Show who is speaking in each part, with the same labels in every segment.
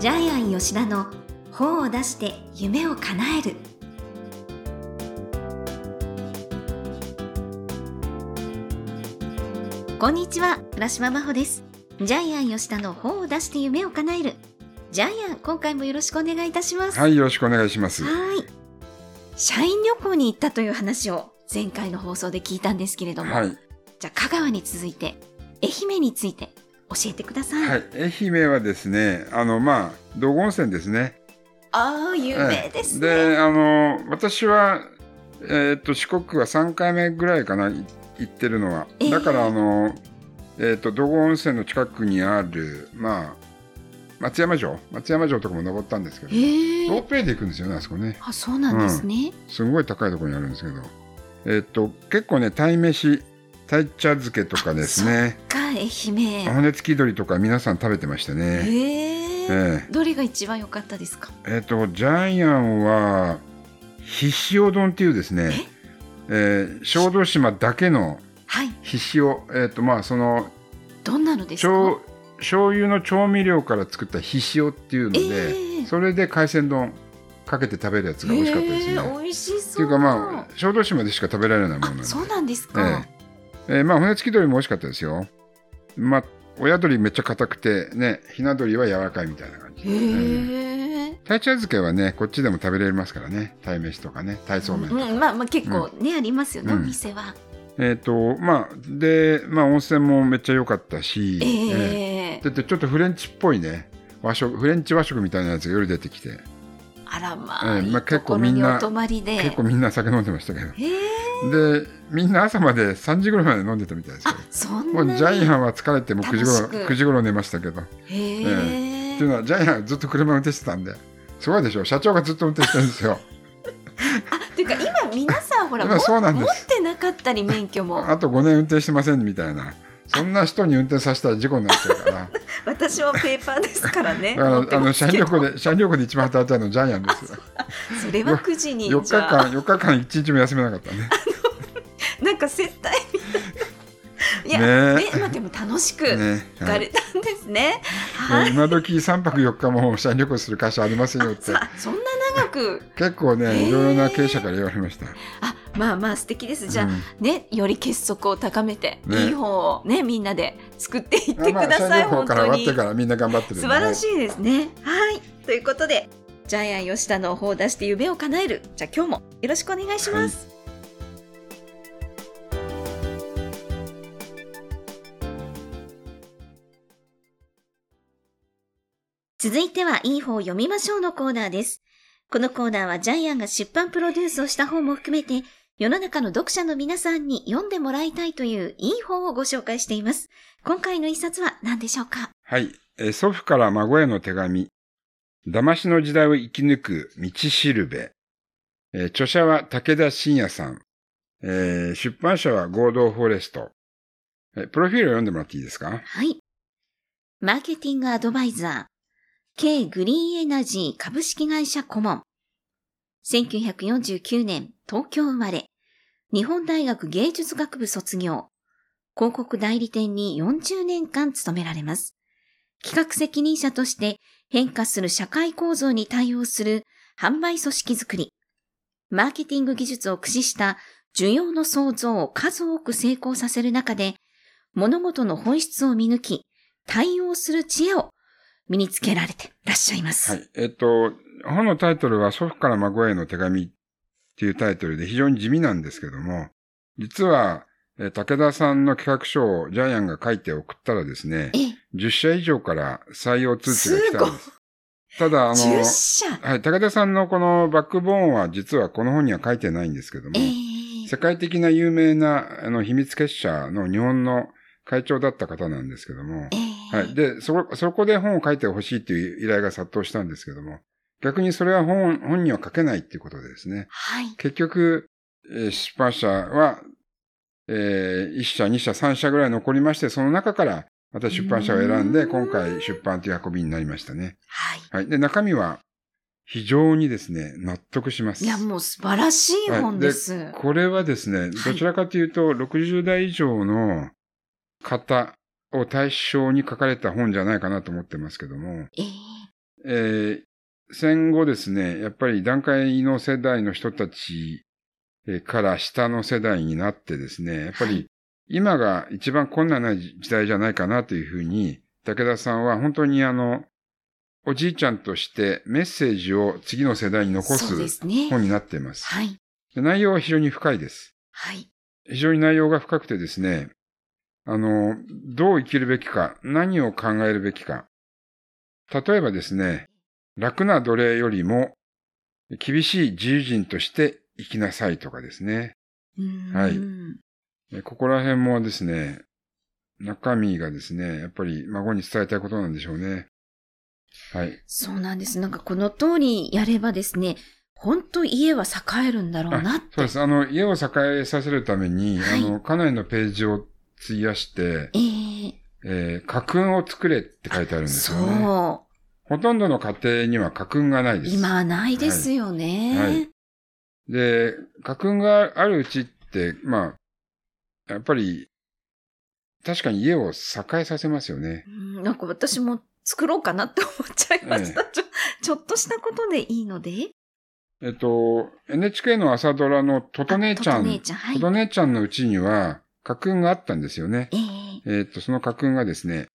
Speaker 1: ジャイアン吉田の本を出して夢を叶える。こんにちは倉島真帆です。ジャイアン吉田の本を出して夢を叶える。ジャイアン今回もよろしくお願いいたします。
Speaker 2: はい、よろしくお願いします。
Speaker 1: はい。社員旅行に行ったという話を前回の放送で聞いたんですけれども、
Speaker 2: はい。
Speaker 1: じゃあ香川に続いて愛媛について教えてください、
Speaker 2: はい。愛媛はですね、あの、まあ、道後温泉ですね。
Speaker 1: ああ有名ですね、
Speaker 2: で、あの、私は、えーっと、四国は3回目ぐらいかな、い行ってるのは。
Speaker 1: えー
Speaker 2: だから、あの、えーっと、道後温泉の近くにある、まあ、松山城？松山城とかも登ったんですけど、
Speaker 1: へえ
Speaker 2: ロープウェイで行くんですよね、あそこね。
Speaker 1: あそうなんですね、
Speaker 2: すごい高いところにあるんですけど。えーっと、結構ね、鯛めし、鯛茶漬けとかですね。
Speaker 1: か愛媛。
Speaker 2: 骨付き鳥とか皆さん食べてましたね。
Speaker 1: へえ
Speaker 2: え。
Speaker 1: どれが一番良かったですか？
Speaker 2: えっ、と、ジャイアンは、ひしお丼っていうですね、え？ー小豆島だけの
Speaker 1: はい。
Speaker 2: ひしお、えっ、と、まあ、その、
Speaker 1: どんなのですか？
Speaker 2: 調醤油の調味料から作ったひしおっていうので、
Speaker 1: ええ。
Speaker 2: それで海鮮丼かけて食べるやつが美味しかったですね。
Speaker 1: へえ美味しそう。
Speaker 2: っていうかまあ、小豆島でしか食べられないものなんで。
Speaker 1: あそうなんですか、
Speaker 2: えええーまあ、骨付き鳥も美味しかったですよ。まあ、親鳥めっちゃ硬くて、ね、ひな鳥は柔らかいみたいな感じ。
Speaker 1: へえ
Speaker 2: 鯛茶漬けはね、こっちでも食べれますからね。鯛飯とかね、鯛そうめんとか。
Speaker 1: うん、まあまあ結構ね、ありますよね、
Speaker 2: うん
Speaker 1: お店は。
Speaker 2: えっ、と、まあ、で、まあ、温泉もめっちゃ良かったし、
Speaker 1: え
Speaker 2: え
Speaker 1: え
Speaker 2: えだってちょっとフレンチっぽいね、和食、フレンチ和食みたいなやつが夜出てきて、
Speaker 1: あらまあ、
Speaker 2: ええまあ
Speaker 1: いいところにお泊まりで。
Speaker 2: 結構みんな酒飲んでましたけど。
Speaker 1: へえ
Speaker 2: で、みんな朝まで3時ぐらいまで飲んでたみたいですけ
Speaker 1: あ
Speaker 2: ど。
Speaker 1: そん。
Speaker 2: もうジャイアンは疲れてもう9時頃、
Speaker 1: 楽しく
Speaker 2: 9時頃寝ましたけど。
Speaker 1: へえ
Speaker 2: っていうのは、ジャイアンはずっと車運転してたんで、すごいでしょ社長がずっと運転してるんですよ。
Speaker 1: あっていうか今皆さん ほら
Speaker 2: 今
Speaker 1: も
Speaker 2: そうなんです
Speaker 1: 持ってなかったり免許も
Speaker 2: あと5年運転してませんみたいな。そんな人に運転させたら事故になっちゃうから。
Speaker 1: 私もペーパーですからね
Speaker 2: だからあの
Speaker 1: ますけど
Speaker 2: 社員旅行で社員旅行で一番働いたのはジャイアンですよ。
Speaker 1: それは9時に
Speaker 2: 4日間4日間一日も休めなかったね。
Speaker 1: なんか接待みたいな。いや
Speaker 2: ね。
Speaker 1: ねまあでも楽しく
Speaker 2: ね。
Speaker 1: 行かれたんですね、
Speaker 2: も
Speaker 1: はい。
Speaker 2: う今時3泊4日も社員旅行する会社ありませんよって。
Speaker 1: あそんな長く？
Speaker 2: 結構ねいろいろな経営者から言われました。
Speaker 1: あまあまあ素敵です。じゃあ、
Speaker 2: うん。
Speaker 1: ねより結束を高めて、
Speaker 2: ね。
Speaker 1: いい本をねみんなで作っていってく
Speaker 2: まあ
Speaker 1: ださい、
Speaker 2: 社員旅行
Speaker 1: 本当に。
Speaker 2: から終わってからみんな頑張ってる
Speaker 1: 素晴らしいですね。はい。ということでジャイアン吉田の本を出して夢を叶える。じゃあ今日もよろしくお願いします、続いては、いい本を読みましょうのコーナーです。このコーナーはジャイアンが出版プロデュースをした本も含めて、世の中の読者の皆さんに読んでもらいたいといういい本をご紹介しています。今回の一冊は何でしょうか？
Speaker 2: はい、えー祖父から孫への手紙。騙しの時代を生き抜く道しるべ。えー著者は武田信也さん。えー出版社は合同フォレスト。えープロフィールを読んでもらっていいですか？
Speaker 1: はい。マーケティングアドバイザー、K グリーンエナジー株式会社顧問。1949年、東京生まれ。日本大学芸術学部卒業。広告代理店に40年間勤められます。企画責任者として変化する社会構造に対応する販売組織づくり。マーケティング技術を駆使した需要の創造を数多く成功させる中で、物事の本質を見抜き、対応する知恵を身につけられてらっしゃいます。
Speaker 2: はい。えっと、本のタイトルは祖父から孫への手紙っていうタイトルで非常に地味なんですけども、実は、えー武田さんの企画書をジャイアンが書いて送ったらですね、
Speaker 1: え、
Speaker 2: 10社以上から採用通知が来たんです。ただ、あの、
Speaker 1: 10社。
Speaker 2: はい、武田さんのこのバックボーンは実はこの本には書いてないんですけども、
Speaker 1: え
Speaker 2: 世界的な有名なあの秘密結社の日本の会長だった方なんですけども、
Speaker 1: ええ
Speaker 2: はい。で、そこ、そこで本を書いてほしいっていう依頼が殺到したんですけども、逆にそれは本、本には書けないっていうことでですね、
Speaker 1: はい。
Speaker 2: 結局、えー出版社は、えー、1社、2社、3社ぐらい残りまして、その中からまた出版社を選んで、今回出版という運びになりましたね。
Speaker 1: はい。
Speaker 2: はい。で、中身は非常にですね、納得します。
Speaker 1: いや、もう素晴らしい本です。
Speaker 2: これはですね、どちらかというと、60代以上の方を対象に書かれた本じゃないかなと思ってますけども、
Speaker 1: ええ
Speaker 2: えー戦後ですね、やっぱり段階の世代の人たちえーから下の世代になってですね、やっぱ
Speaker 1: はい
Speaker 2: り今が一番困難な時代じゃないかなというふうに、武田さんは本当にあの、おじいちゃんとしてメッセージを次の世代に残
Speaker 1: すすね。
Speaker 2: 本になっています。
Speaker 1: はい。
Speaker 2: で内容は非常に深いです。
Speaker 1: はい。
Speaker 2: 非常に内容が深くてですね、あの、どう生きるべきか、何を考えるべきか。例えばですね、楽な奴隷よりも厳しい自由人として生きなさいとかですね。はいえここら辺もですね、中身がですね、やっぱり孫に伝えたいことなんでしょうね。はい。
Speaker 1: そうなんです。なんかこの通りやればですね、本当家は栄えるんだろうなって。
Speaker 2: そうです。あの、家を栄えさせるために、
Speaker 1: はい
Speaker 2: あの、かなりのページを費やして、
Speaker 1: ええ
Speaker 2: えー家訓を作れって書いてあるんですよね。
Speaker 1: そ
Speaker 2: ほとんどの家庭には家訓がないうです。
Speaker 1: 今はないですよね。
Speaker 2: はいはいで、家訓があるうちって、まあ、やっぱり、確かに家を栄えさせますよね。
Speaker 1: うんなんか私も作ろうかなって思っちゃいました。ちょちょっとしたことでいいので？
Speaker 2: えっと、NHK の朝ドラのトト姉ちゃん、
Speaker 1: あトト姉ちゃん、はい
Speaker 2: ト。ト姉ちゃんのうちには、家訓があったんですよね。
Speaker 1: ええ
Speaker 2: えっと、その家訓がですね、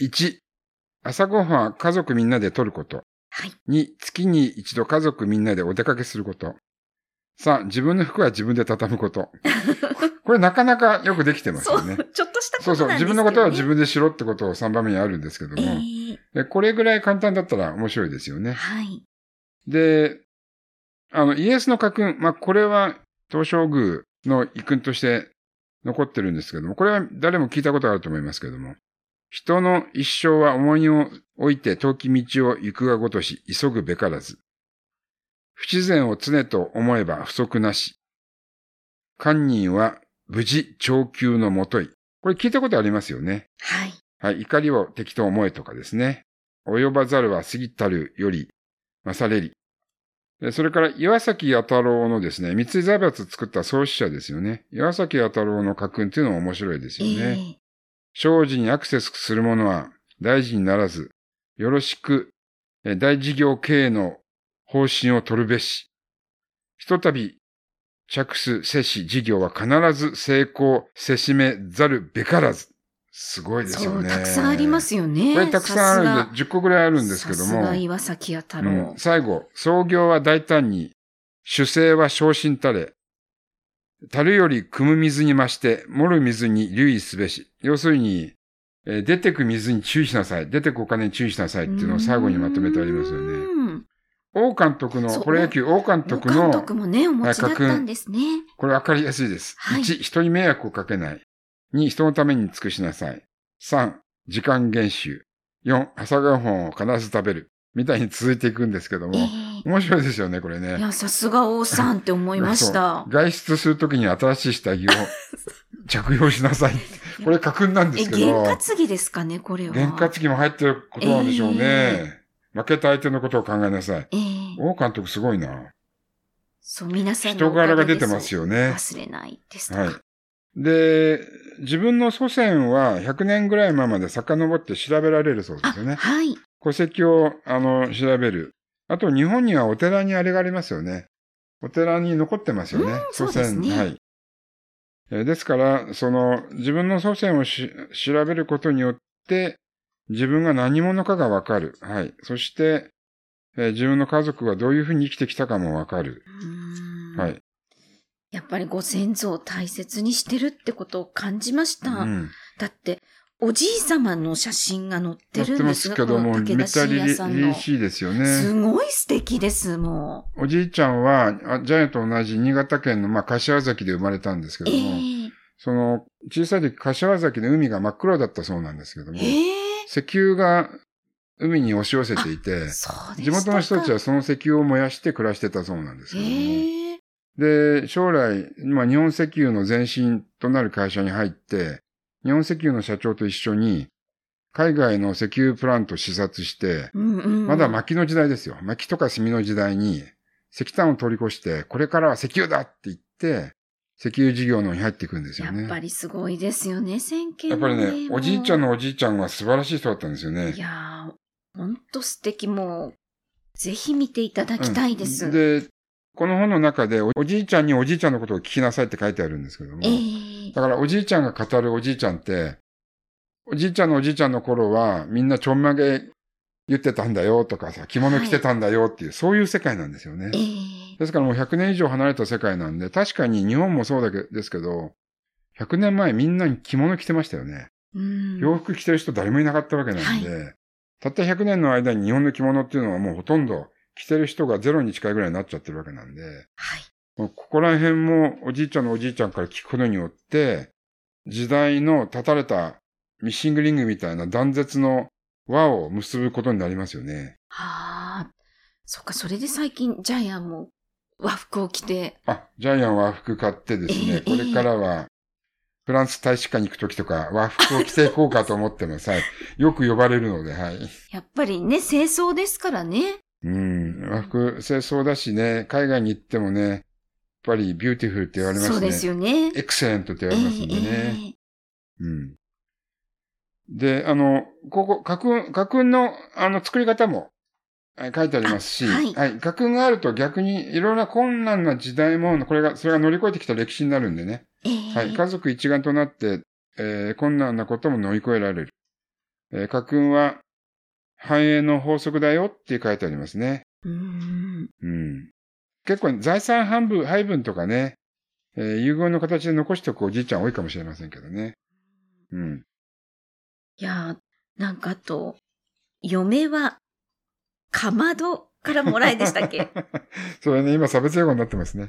Speaker 2: 1、朝ごはんは家族みんなで取ること。
Speaker 1: はい。
Speaker 2: 2、月に一度家族みんなでお出かけすること。3、自分の服は自分で畳むこと。これなかなかよくできてます
Speaker 1: そう、
Speaker 2: よね。
Speaker 1: ちょっとしたこ
Speaker 2: そうそう。
Speaker 1: となんですけど、ね。
Speaker 2: 自分のことは自分でしろってことを3番目にあるんですけども、
Speaker 1: ええ
Speaker 2: えこれぐらい簡単だったら面白いですよね。
Speaker 1: はい。
Speaker 2: で、あの、イエスの家訓、まあ、これは東照宮の遺訓として残ってるんですけども、これは誰も聞いたことがあると思いますけども、人の一生は重荷を置いて遠き道を行くがごとし、急ぐべからず。不自然を常と思えば不足なし。堪忍は無事長久のもとい。これ聞いたことありますよね。
Speaker 1: はい。
Speaker 2: はい、怒りを敵と思えとかですね。及ばざるは過ぎたるより勝れり。でそれから岩崎弥太郎のですね、三井財閥作った創始者ですよね。岩崎弥太郎の家訓っていうのも面白いです
Speaker 1: え
Speaker 2: よね。
Speaker 1: え
Speaker 2: 生事にアクセスする者は大事にならず、よろしく、え大事業経営の方針を取るべし。ひとたび着手せし事業は必ず成功せしめざるべからず。すごいですよね。
Speaker 1: たくさんありますよね。
Speaker 2: これたくさんあるん
Speaker 1: さ
Speaker 2: で、10個ぐらいあるんですけど
Speaker 1: さす
Speaker 2: も。
Speaker 1: が岩崎弥太
Speaker 2: う
Speaker 1: 郎
Speaker 2: ん。最後、創業は大胆に、主勢は昇進たれ、樽より汲む水に増して、盛る水に留意すべし。要するに、えー出てく水に注意しなさい。出てくお金に注意しなさいっていうのを最後にまとめてありますよね。
Speaker 1: うん
Speaker 2: 王監督の、プロ野球王監督の
Speaker 1: 監、督もね、お持ちだったんですね。
Speaker 2: これわかりやすいです。
Speaker 1: はい
Speaker 2: 1、人に迷惑をかけない。2、人のために尽くしなさい。3、時間減収。4、朝ごはんを必ず食べる。みたいに続いていくんですけども。
Speaker 1: ええ
Speaker 2: 面白いですよね、これね。
Speaker 1: いや、さすが王さんって思いました。
Speaker 2: 外出するときに新しい下着を 着用しなさい。これ家訓なんで
Speaker 1: え、
Speaker 2: すけど。
Speaker 1: 験担ぎですかね、これは。
Speaker 2: 験担ぎも入ってることなんでしょうね。
Speaker 1: え
Speaker 2: 負けた相手のことを考えなさい。
Speaker 1: ええ
Speaker 2: 王監督すごいな。
Speaker 1: そう、皆さんの
Speaker 2: 人柄が出てますよね。
Speaker 1: 忘れないです。
Speaker 2: はい。で、自分の祖先は100年ぐらい前まで遡って調べられるそうで
Speaker 1: あ、
Speaker 2: すよね。
Speaker 1: はい。
Speaker 2: 戸籍を、あの、調べる。あと、日本にはお寺にあれがありますよね。お寺に残ってますよね。
Speaker 1: うんそうですね
Speaker 2: はい。えーですから、その、自分の祖先をし調べることによって、自分が何者かがわかる。はい。そして、えー自分の家族がどういうふうに生きてきたかもわかる。はい。
Speaker 1: やっぱりご先祖を大切にしてるってことを感じました。
Speaker 2: うん。
Speaker 1: だって、おじい様の写真が載ってるんです
Speaker 2: けども、めったり
Speaker 1: 信也さんの
Speaker 2: り。しいですよ
Speaker 1: す
Speaker 2: ね。
Speaker 1: ごい素敵です、も
Speaker 2: おじいちゃんは、あジャイアンと同じ新潟県の、まあ、柏崎で生まれたんですけ
Speaker 1: う。
Speaker 2: ど
Speaker 1: え
Speaker 2: も、
Speaker 1: え
Speaker 2: その、小さい時、柏崎の海が真っ黒だったそうなんですけども、
Speaker 1: ええ
Speaker 2: 石油が海に押し寄せていて、地元の人たち
Speaker 1: は、
Speaker 2: はその石油を燃やして暮らしてたそうなんですけども、
Speaker 1: ええ
Speaker 2: で、将来、まあ、日本石油の前身となる会社に入って、日本石油の社長と一緒に、海外の石油プラントを視察して、
Speaker 1: うんうん、
Speaker 2: まだ薪の時代ですよ。薪とか炭の時代に、石炭を通り越して、これからは石油だって言って、石油事業の方に入っていくんですよね。
Speaker 1: やっぱりすごいですよね、先見
Speaker 2: やっぱりね、おじいちゃん
Speaker 1: の。
Speaker 2: のおじいちゃんは素晴らしい人だったんですよね
Speaker 1: い。やー、本と素敵もう、ぜひ見ていただきたいです。
Speaker 2: うんで、この本の中でおおじいちゃんにおじいちゃんのことを聞きなさいって書いてあるんですけども。
Speaker 1: ええ
Speaker 2: だからおじいちゃんが語るおじいちゃんって、おじいちゃんのおじいちゃんの頃はみんなちょんまげ言ってたんだよとかさ、着物着てたんだよっていう、そういう世界なんですよね。
Speaker 1: ええ
Speaker 2: ですからもう100年以上離れた世界なんで、確かに日本もそうだけですけど、100年前みんなに着物着てましたよね。
Speaker 1: うん
Speaker 2: 洋服着てる人誰もいなかったわけなんで、たった100年の間に日本の着物っていうのはもうほとんど着てる人がゼロに近いぐらいになっちゃってるわけなんで、
Speaker 1: はい。
Speaker 2: ここら辺もおじいちゃんのおじいちゃんから聞くことによって、時代の断たれたミッシングリングみたいな断絶の輪を結ぶことになりますよね。
Speaker 1: はあ。そっか、それで最近ジャイアンも和服を着て、
Speaker 2: あ、ジャイアン和服買ってです
Speaker 1: ええ
Speaker 2: ね、これからはフランス大使館に行くときとか和服を着ていこうかと思ってます。はい。よく呼ばれるので、はい。
Speaker 1: やっぱりね、清掃ですからね。
Speaker 2: うん。和服正装だしね、海外に行ってもね、やっぱり beautiful って言われますね。
Speaker 1: そうですよね。
Speaker 2: excellent って言われますんでね。
Speaker 1: ええ
Speaker 2: うん。で、あの、ここ、家訓、家訓の、あの、作り方も、はい書いてありますし、
Speaker 1: あはい
Speaker 2: はい。家訓があると逆にいろんな困難な時代も、これが、それが乗り越えてきた歴史になるんでね。
Speaker 1: ええ
Speaker 2: はい。家族一丸となって、えー困難なことも乗り越えられる。えー家訓は、繁栄の法則だよって書いてありますね。
Speaker 1: うーん。
Speaker 2: うん。結構財産半分、配分とかね、えー遺言の形で残しておくおじいちゃん多いかもしれませんけどね。うん。
Speaker 1: いやー、なんかあと、嫁は、かまどからもらいでしたっけ？
Speaker 2: それね、今差別用語になってますね。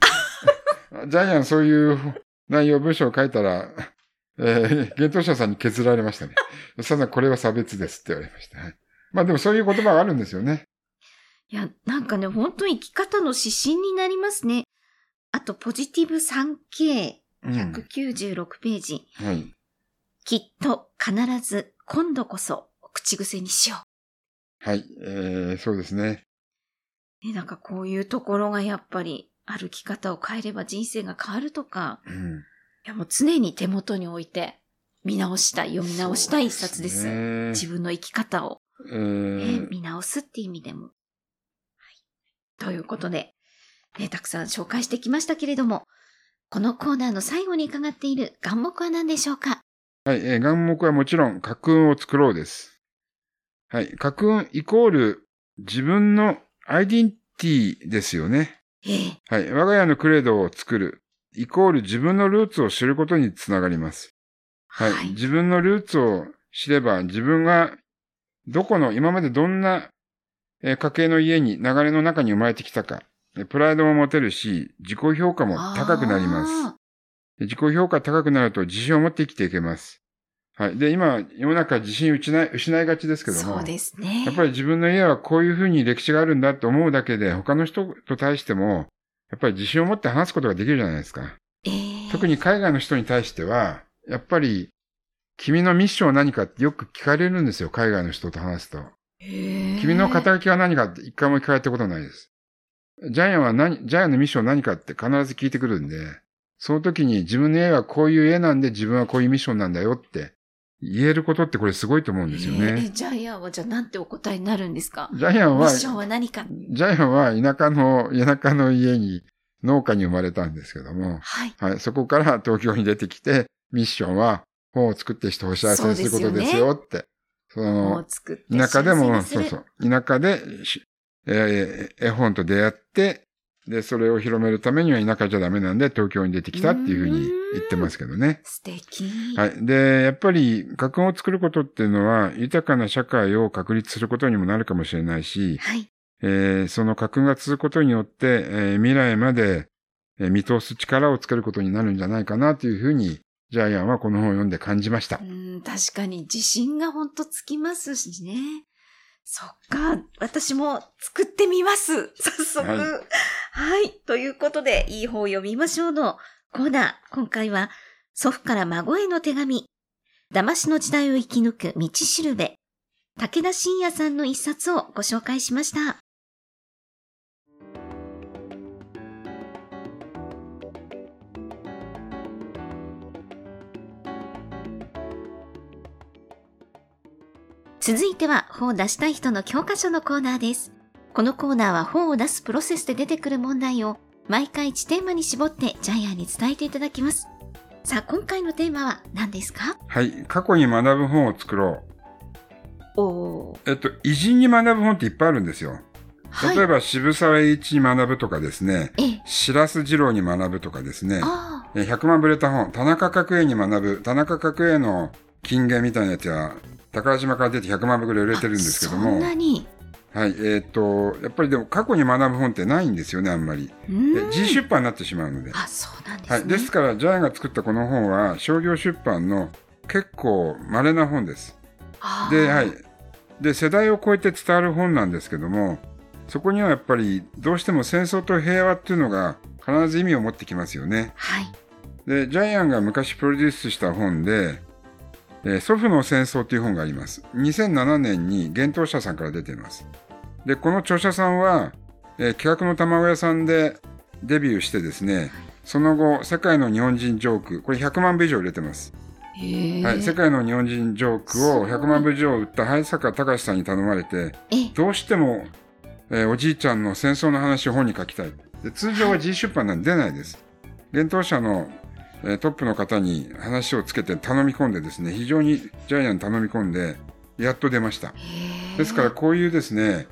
Speaker 2: ジャイアンそういう内容文章を書いたら、えー、幻冬者さんに削られましたね。さんこれは差別ですって言われました。はい、まあでもそういう言葉があるんですよね。
Speaker 1: いや、なんかね、本当に生き方の指針になりますね。あと、ポジティブ 3K196
Speaker 2: うん。
Speaker 1: ページ。
Speaker 2: はい。
Speaker 1: きっと、必ず、今度こそ、口癖にしよ
Speaker 2: はい。えー、そうですね。
Speaker 1: う。ね、なんかこういうところがやっぱり、歩き方を変えれば人生が変わるとか、
Speaker 2: うん。
Speaker 1: いやもう常に手元に置いて、見直したい、読み直したい一冊です。
Speaker 2: ね
Speaker 1: 自分の生き方を、
Speaker 2: え
Speaker 1: ね
Speaker 2: ー
Speaker 1: 見直すっていう意味でも。はい。ということで、ね、たくさん紹介してきましたけれども、このコーナーの最後に伺っている願目は何でしょうか？
Speaker 2: はい、えー、願目はもちろん、家訓を作ろうです。はい、家訓イコール自分のアイデンティティですよね。
Speaker 1: ええ
Speaker 2: はい、我が家のクレードを作るイコール自分のルーツを知ることにつながります。はい、
Speaker 1: はい
Speaker 2: 自分のルーツを知れば自分がどこの今までどんなえー家系の家に流れの中に生まれてきたか、えプライドも持てるし、自己評価も高くなります。自己評価高くなると自信を持って生きていけます。はい。で、今、世の中自信失い、失いがちですけ
Speaker 1: ー
Speaker 2: ども。
Speaker 1: そうですね。
Speaker 2: やっぱり自分の家はこういうふうに歴史があるんだって思うだけで、他の人と対しても、やっぱり自信を持って話すことができるじゃないですか。
Speaker 1: ええ
Speaker 2: 特に海外の人に対しては、やっぱり、君のミッションは何かってよく聞かれるんですよ、海外の人と話すと。君の肩書きは何かって一回も聞かれたことないです。ジャイアンは何、ジャイアンのミッションは何かって必ず聞いてくるんで、その時に自分の家はこういう家なんで自分はこういうミッションなんだよって言えることってこれすごいと思うんですよ
Speaker 1: ええ
Speaker 2: ね。
Speaker 1: ジャイアンはじゃあなんてお答えになるんですか？
Speaker 2: ジャイアンは、ジ
Speaker 1: ミッションは何か
Speaker 2: ャイアンは田舎の、田舎の家に農家に生まれたんですけども、
Speaker 1: はい。
Speaker 2: はい、そこから東京に出てきて、ミッションは本を作って人を幸せにすることですよって。そ
Speaker 1: も
Speaker 2: の
Speaker 1: う、作って
Speaker 2: 田舎でも、そうそう、田舎でし、えー絵本と出会って、で、それを広めるためには田舎じゃダメなんで東京に出てきたっていうふうに言ってますけどね。
Speaker 1: 素敵。
Speaker 2: はい。で、やっぱり、家訓を作ることっていうのは、豊かな社会を確立することにもなるかもしれないし、
Speaker 1: はい。
Speaker 2: えーその家訓が続くことによって、えー未来まで、えー見通す力をつけることになるんじゃないかなというふうに、ジャイアンはこの本を読んで感じました
Speaker 1: う。ん、確かに自信がほんとつきますしね。そっか、私も作ってみます。早速。
Speaker 2: はい
Speaker 1: はい。ということで、いい本を読みましょうのコーナー。今回は、祖父から孫への手紙。騙しの時代を生き抜く道しるべ。武田信也さんの一冊をご紹介しました。続いては本を出したい人の教科書のコーナーです。このコーナーは本を出すプロセスで出てくる問題を毎回1テーマに絞ってジャイアンに伝えていただきます。さあ、今回のテーマは何ですか？
Speaker 2: はい。過去に学ぶ本を作ろ
Speaker 1: おー。
Speaker 2: う。えっと、偉人に学ぶ本っていっぱいあるんですよ。
Speaker 1: はい。
Speaker 2: 例えば、渋沢栄一に学ぶとかですね、
Speaker 1: ええ。
Speaker 2: 白洲二郎に学ぶとかですね、
Speaker 1: あ
Speaker 2: え100万部売れた本、田中角栄に学ぶ、田中角栄の金言みたいなやつは、宝島から出て100万部ぐらい売
Speaker 1: あ。
Speaker 2: れてるんですけども、
Speaker 1: んなに？
Speaker 2: はい、えっ、と、やっぱりでも過去に学ぶ本ってないんですよね、あんまり。
Speaker 1: うーん。
Speaker 2: え自出版になってしまうので。
Speaker 1: あ、そうなんですね。
Speaker 2: はい、ですから、ジャイアンが作ったこの本は、商業出版の結構稀な本です。で、はい。で、世代を超えて伝わる本なんですけども、そこにはやっぱり、どうしても戦争と平和っていうのが必ず意味を持ってきますよね。
Speaker 1: はい。
Speaker 2: で、ジャイアンが昔プロデュースした本で、えー祖父の戦争という本があります。2007年に幻冬舎さんから出ています。で、この著者さんは、えー企画の卵屋さんでデビューしてですね、その後、世界の日本人ジョーク、これ100万部以上売れてます。はい、世界の日本人ジョークを100万部以上売った早坂隆さんに頼まれて、
Speaker 1: え、
Speaker 2: どうしても、えーおじいちゃんの戦争の話を本に書きたい。で通常は G 出版なんで出ないです。幻冬舎の、えートップの方に話をつけて頼み込んでですね、非常にジャイアンに頼み込んで、やっと出ました。ですからこういうですね、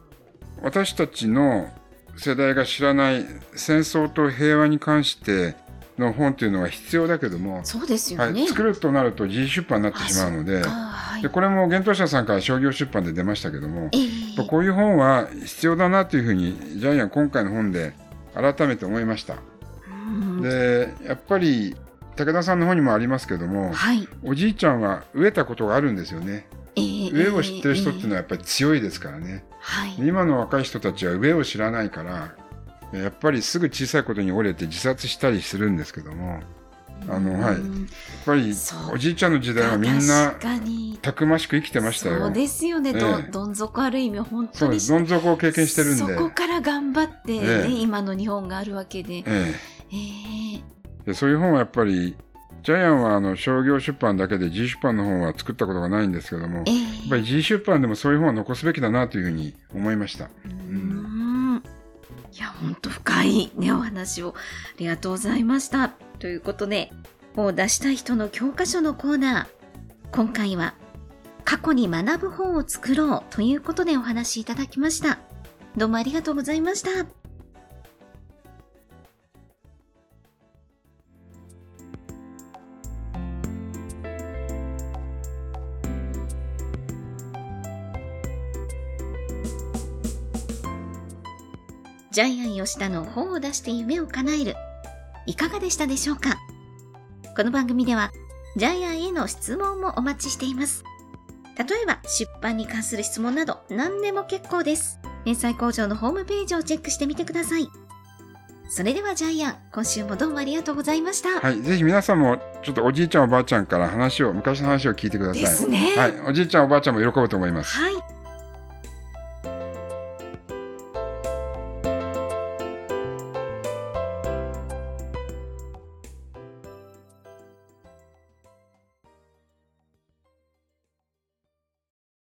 Speaker 2: 私たちの世代が知らない戦争と平和に関しての本というのは必要だけども、
Speaker 1: そうですよね。
Speaker 2: はい、作るとなると G 出版になってしまうので
Speaker 1: はい
Speaker 2: でこれも幻冬舎さんから商業出版で出ましたけども、
Speaker 1: ええ
Speaker 2: やっぱこういう本は必要だなというふうにジャイアン今回の本で改めて思いました。
Speaker 1: うん
Speaker 2: でやっぱり武田さんの本にもありますけども
Speaker 1: はい。
Speaker 2: おじいちゃんは飢えたことがあるんですよね。
Speaker 1: ええ
Speaker 2: 飢えを知ってる人っていうの
Speaker 1: は、
Speaker 2: はやっぱり強いですからね。
Speaker 1: はい。
Speaker 2: 今の若い人たちは飢えを知らないからやっぱりすぐ小さいことに折れて自殺したりするんですけどもやっあのはい
Speaker 1: うん
Speaker 2: ぱりおじいちゃんの時代はみんなたくましく生きてましたよ。
Speaker 1: そうですよね、
Speaker 2: ええ
Speaker 1: どどん底ある意味本当に。
Speaker 2: どん底を経験してるんで。
Speaker 1: そこから頑張って、ね
Speaker 2: ええ
Speaker 1: 今の日本があるわけで、
Speaker 2: ええ
Speaker 1: ええ
Speaker 2: でそういう本はやっぱりジャイアンはあの商業出版だけで G 出版の本は作ったことがないんですけども、やっ
Speaker 1: ええ
Speaker 2: ぱり G 出版でもそういう本は残すべきだなというふうに思いました。
Speaker 1: うーん。いや本当深いねお話を。ありがとうございました。ということで本を出したい人の教科書のコーナー。今回は過去に学ぶ本を作ろうということでお話しいただきました。どうもありがとうございましたジャイアン吉田の本を出して夢を叶える。いかがでしたでしょうか？この番組では、ジャイアンへの質問もお待ちしています。例えば、出版に関する質問など何でも結構です。連載工場のホームページをチェックしてみてください。それではジャイアン、今週もどうもありがとうございました。
Speaker 2: はい。ぜひ皆さんもちょっとおじいちゃんおばあちゃんから話を、昔の話を聞いてください。
Speaker 1: ですね。
Speaker 2: はい。おじいちゃんおばあちゃんも喜ぶと思います。
Speaker 1: はい